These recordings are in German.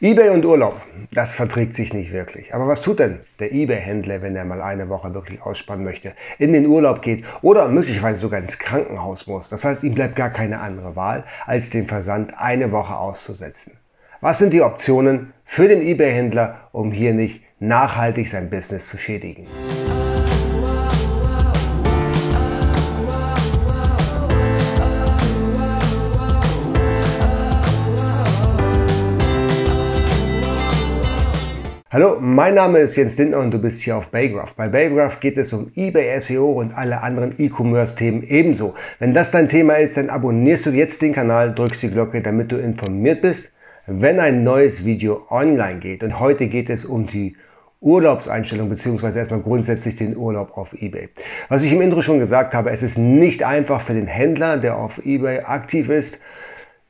eBay und Urlaub, das verträgt sich nicht wirklich. Aber was tut denn der eBay-Händler, wenn er mal eine Woche wirklich ausspannen möchte, in den Urlaub geht oder möglicherweise sogar ins Krankenhaus muss? Das heißt, ihm bleibt gar keine andere Wahl, als den Versand eine Woche auszusetzen. Was sind die Optionen für den eBay-Händler, um hier nicht nachhaltig sein Business zu schädigen? Hallo, mein Name ist Jens Lindner und du bist hier auf Baygraph. Bei Baygraph geht es um eBay SEO und alle anderen E-Commerce-Themen ebenso. Wenn das dein Thema ist, dann abonnierst du jetzt den Kanal, drückst die Glocke, damit du informiert bist, wenn ein neues Video online geht. Und heute geht es um die Urlaubseinstellung beziehungsweise erstmal grundsätzlich den Urlaub auf eBay. Was ich im Intro schon gesagt habe, es ist nicht einfach für den Händler, der auf eBay aktiv ist,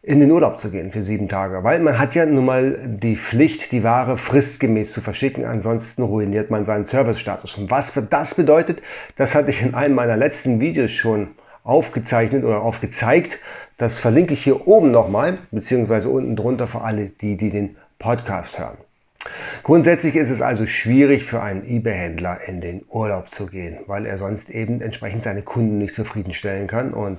in den Urlaub zu gehen für sieben Tage, weil man hat ja nun mal die Pflicht, die Ware fristgemäß zu verschicken, ansonsten ruiniert man seinen Servicestatus. Und was das bedeutet, das hatte ich in einem meiner letzten Videos schon aufgezeichnet oder aufgezeigt. Das verlinke ich hier oben nochmal, beziehungsweise unten drunter für alle, die, die den Podcast hören. Grundsätzlich ist es also schwierig für einen eBay-Händler in den Urlaub zu gehen, weil er sonst eben entsprechend seine Kunden nicht zufriedenstellen kann und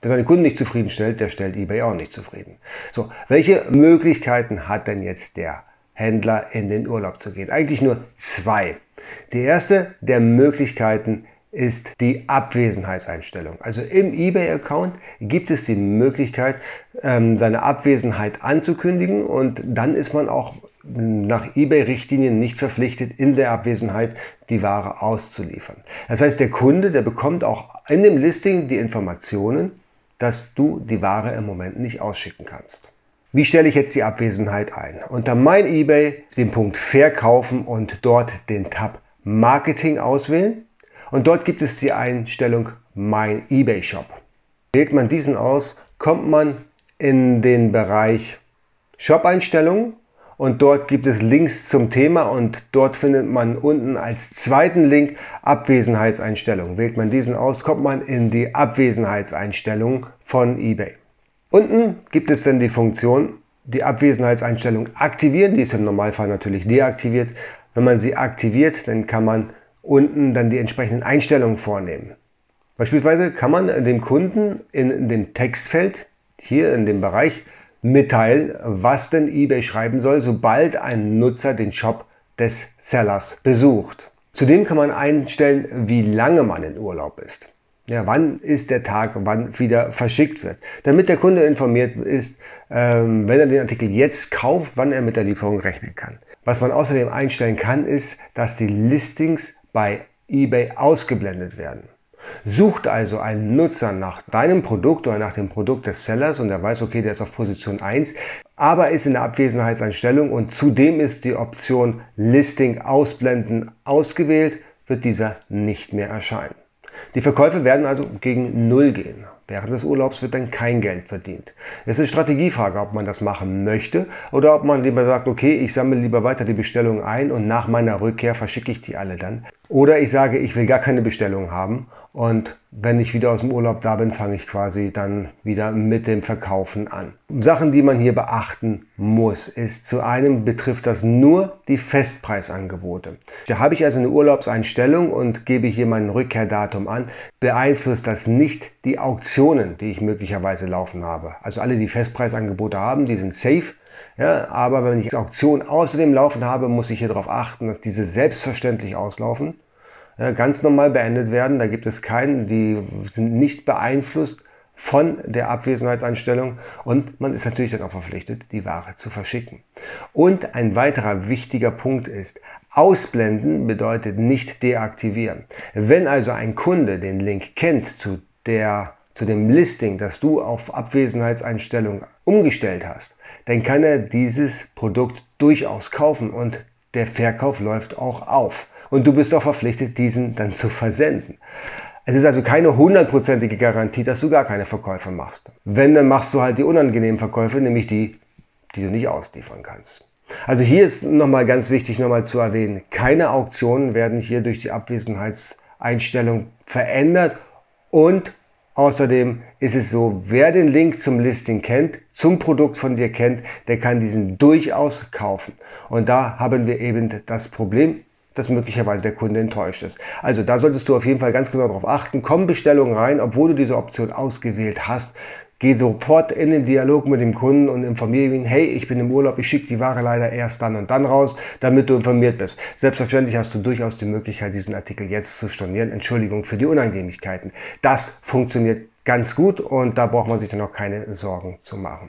Wer seine Kunden nicht zufriedenstellt, der stellt eBay auch nicht zufrieden. So, welche Möglichkeiten hat denn jetzt der Händler in den Urlaub zu gehen? Eigentlich nur zwei. Die erste der Möglichkeiten ist die Abwesenheitseinstellung. Also im eBay-Account gibt es die Möglichkeit, ähm, seine Abwesenheit anzukündigen und dann ist man auch nach eBay-Richtlinien nicht verpflichtet, in der Abwesenheit die Ware auszuliefern. Das heißt, der Kunde, der bekommt auch in dem Listing die Informationen, dass du die Ware im Moment nicht ausschicken kannst. Wie stelle ich jetzt die Abwesenheit ein? Unter mein eBay den Punkt Verkaufen und dort den Tab Marketing auswählen. Und dort gibt es die Einstellung Mein eBay Shop. Wählt man diesen aus, kommt man in den Bereich Shop-Einstellungen und dort gibt es Links zum Thema und dort findet man unten als zweiten Link Abwesenheitseinstellungen. Wählt man diesen aus, kommt man in die Abwesenheitseinstellung von eBay. Unten gibt es dann die Funktion, die Abwesenheitseinstellung aktivieren. Die ist im Normalfall natürlich deaktiviert. Wenn man sie aktiviert, dann kann man unten dann die entsprechenden Einstellungen vornehmen. Beispielsweise kann man dem Kunden in dem Textfeld hier in dem Bereich mitteilen, was denn eBay schreiben soll, sobald ein Nutzer den Shop des Sellers besucht. Zudem kann man einstellen, wie lange man in Urlaub ist. Ja, wann ist der Tag, wann wieder verschickt wird. Damit der Kunde informiert ist, ähm, wenn er den Artikel jetzt kauft, wann er mit der Lieferung rechnen kann. Was man außerdem einstellen kann, ist, dass die Listings bei eBay ausgeblendet werden. Sucht also ein Nutzer nach deinem Produkt oder nach dem Produkt des Sellers und er weiß, okay, der ist auf Position 1, aber ist in der Abwesenheitseinstellung und zudem ist die Option Listing ausblenden ausgewählt, wird dieser nicht mehr erscheinen. Die Verkäufe werden also gegen Null gehen. Während des Urlaubs wird dann kein Geld verdient. Es ist Strategiefrage, ob man das machen möchte oder ob man lieber sagt, okay, ich sammle lieber weiter die Bestellungen ein und nach meiner Rückkehr verschicke ich die alle dann. Oder ich sage, ich will gar keine Bestellungen haben und wenn ich wieder aus dem Urlaub da bin, fange ich quasi dann wieder mit dem Verkaufen an. Sachen, die man hier beachten muss, ist zu einem betrifft das nur die Festpreisangebote. Da habe ich also eine Urlaubseinstellung und gebe hier mein Rückkehrdatum an, beeinflusst das nicht die Auktionen, die ich möglicherweise laufen habe. Also alle, die Festpreisangebote haben, die sind safe. Ja, aber wenn ich Auktion außerdem laufen habe, muss ich hier darauf achten, dass diese selbstverständlich auslaufen ganz normal beendet werden. Da gibt es keinen, die sind nicht beeinflusst von der Abwesenheitseinstellung und man ist natürlich dann auch verpflichtet, die Ware zu verschicken. Und ein weiterer wichtiger Punkt ist, ausblenden bedeutet nicht deaktivieren. Wenn also ein Kunde den Link kennt zu, der, zu dem Listing, das du auf Abwesenheitseinstellung umgestellt hast, dann kann er dieses Produkt durchaus kaufen und der Verkauf läuft auch auf und du bist auch verpflichtet, diesen dann zu versenden. Es ist also keine hundertprozentige Garantie, dass du gar keine Verkäufe machst. Wenn, dann machst du halt die unangenehmen Verkäufe, nämlich die, die du nicht ausliefern kannst. Also hier ist nochmal ganz wichtig nochmal zu erwähnen, keine Auktionen werden hier durch die Abwesenheitseinstellung verändert und Außerdem ist es so, wer den Link zum Listing kennt, zum Produkt von dir kennt, der kann diesen durchaus kaufen. Und da haben wir eben das Problem, dass möglicherweise der Kunde enttäuscht ist. Also da solltest du auf jeden Fall ganz genau darauf achten. Kommen Bestellungen rein, obwohl du diese Option ausgewählt hast. Geh sofort in den Dialog mit dem Kunden und informiere ihn, hey, ich bin im Urlaub, ich schicke die Ware leider erst dann und dann raus, damit du informiert bist. Selbstverständlich hast du durchaus die Möglichkeit, diesen Artikel jetzt zu stornieren. Entschuldigung für die Unangenehmigkeiten. Das funktioniert ganz gut und da braucht man sich dann auch keine Sorgen zu machen.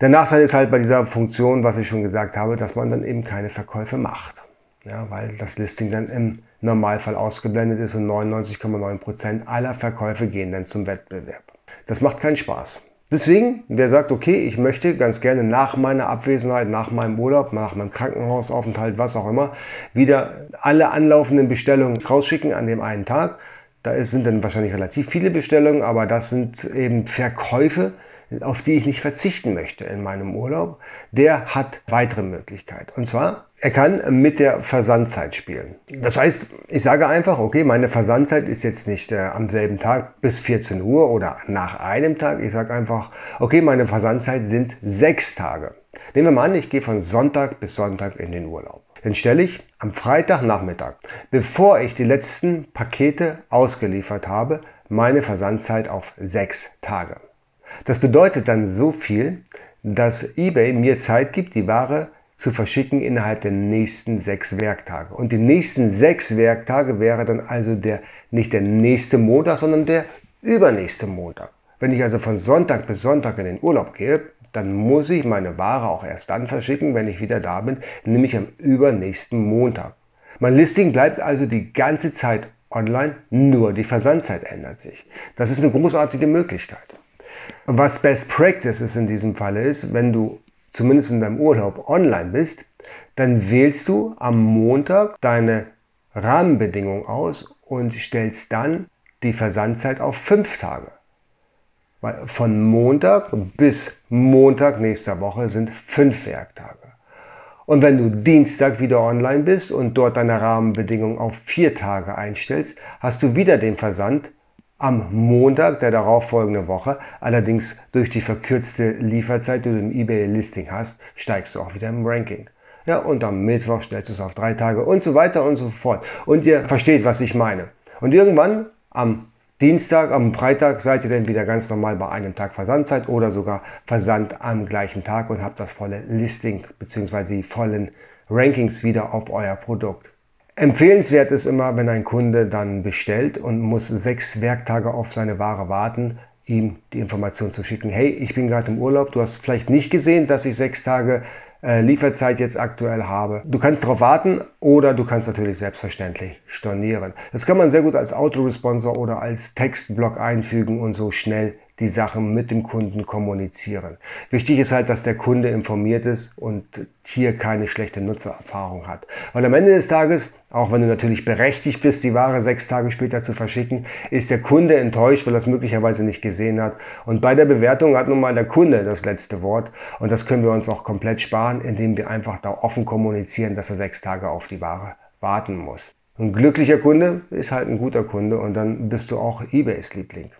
Der Nachteil ist halt bei dieser Funktion, was ich schon gesagt habe, dass man dann eben keine Verkäufe macht ja, weil das Listing dann im Normalfall ausgeblendet ist und 99,9% aller Verkäufe gehen dann zum Wettbewerb. Das macht keinen Spaß. Deswegen, wer sagt, okay, ich möchte ganz gerne nach meiner Abwesenheit, nach meinem Urlaub, nach meinem Krankenhausaufenthalt, was auch immer, wieder alle anlaufenden Bestellungen rausschicken an dem einen Tag. Da sind dann wahrscheinlich relativ viele Bestellungen, aber das sind eben Verkäufe, auf die ich nicht verzichten möchte in meinem Urlaub, der hat weitere Möglichkeiten. Und zwar, er kann mit der Versandzeit spielen. Das heißt, ich sage einfach, okay, meine Versandzeit ist jetzt nicht äh, am selben Tag bis 14 Uhr oder nach einem Tag. Ich sage einfach, okay, meine Versandzeit sind sechs Tage. Nehmen wir mal an, ich gehe von Sonntag bis Sonntag in den Urlaub. Dann stelle ich am Freitagnachmittag, bevor ich die letzten Pakete ausgeliefert habe, meine Versandzeit auf sechs Tage. Das bedeutet dann so viel, dass eBay mir Zeit gibt, die Ware zu verschicken innerhalb der nächsten sechs Werktage. Und die nächsten sechs Werktage wäre dann also der, nicht der nächste Montag, sondern der übernächste Montag. Wenn ich also von Sonntag bis Sonntag in den Urlaub gehe, dann muss ich meine Ware auch erst dann verschicken, wenn ich wieder da bin, nämlich am übernächsten Montag. Mein Listing bleibt also die ganze Zeit online, nur die Versandzeit ändert sich. Das ist eine großartige Möglichkeit. Was Best Practice ist in diesem Falle ist, wenn du zumindest in deinem Urlaub online bist, dann wählst du am Montag deine Rahmenbedingungen aus und stellst dann die Versandzeit auf fünf Tage. Weil von Montag bis Montag nächster Woche sind fünf Werktage. Und wenn du Dienstag wieder online bist und dort deine Rahmenbedingungen auf vier Tage einstellst, hast du wieder den Versand am Montag der darauffolgenden Woche. Allerdings durch die verkürzte Lieferzeit, die du im eBay-Listing hast, steigst du auch wieder im Ranking. Ja, und am Mittwoch stellst du es auf drei Tage und so weiter und so fort. Und ihr versteht, was ich meine. Und irgendwann am Dienstag, am Freitag seid ihr dann wieder ganz normal bei einem Tag Versandzeit oder sogar Versand am gleichen Tag und habt das volle Listing bzw. die vollen Rankings wieder auf euer Produkt. Empfehlenswert ist immer, wenn ein Kunde dann bestellt und muss sechs Werktage auf seine Ware warten, ihm die Information zu schicken. Hey, ich bin gerade im Urlaub, du hast vielleicht nicht gesehen, dass ich sechs Tage äh, Lieferzeit jetzt aktuell habe. Du kannst darauf warten oder du kannst natürlich selbstverständlich stornieren. Das kann man sehr gut als Autoresponsor oder als Textblock einfügen und so schnell die Sachen mit dem Kunden kommunizieren. Wichtig ist halt, dass der Kunde informiert ist und hier keine schlechte Nutzererfahrung hat. Weil am Ende des Tages, auch wenn du natürlich berechtigt bist, die Ware sechs Tage später zu verschicken, ist der Kunde enttäuscht, weil er es möglicherweise nicht gesehen hat. Und bei der Bewertung hat nun mal der Kunde das letzte Wort. Und das können wir uns auch komplett sparen, indem wir einfach da offen kommunizieren, dass er sechs Tage auf die Ware warten muss. Ein glücklicher Kunde ist halt ein guter Kunde und dann bist du auch eBays Liebling.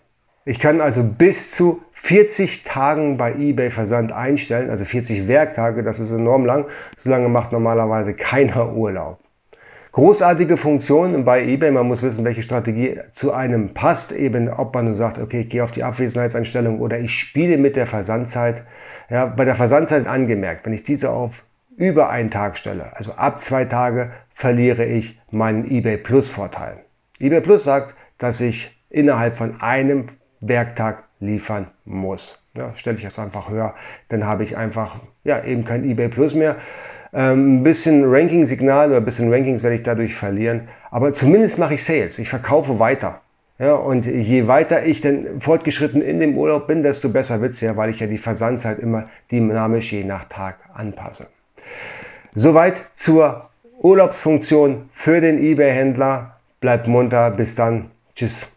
Ich kann also bis zu 40 Tagen bei eBay Versand einstellen, also 40 Werktage, das ist enorm lang. So lange macht normalerweise keiner Urlaub. Großartige Funktion bei eBay, man muss wissen, welche Strategie zu einem passt, eben ob man nur sagt, okay, ich gehe auf die Abwesenheitseinstellung oder ich spiele mit der Versandzeit. Ja, bei der Versandzeit angemerkt, wenn ich diese auf über einen Tag stelle, also ab zwei Tage, verliere ich meinen eBay Plus Vorteil. eBay Plus sagt, dass ich innerhalb von einem Werktag liefern muss. Ja, stelle ich jetzt einfach höher, dann habe ich einfach ja, eben kein eBay Plus mehr. Ähm, ein bisschen Ranking-Signal oder ein bisschen Rankings werde ich dadurch verlieren, aber zumindest mache ich Sales. Ich verkaufe weiter. Ja, und je weiter ich denn fortgeschritten in dem Urlaub bin, desto besser wird es ja, weil ich ja die Versandzeit immer dynamisch je nach Tag anpasse. Soweit zur Urlaubsfunktion für den eBay-Händler. Bleibt munter. Bis dann. Tschüss.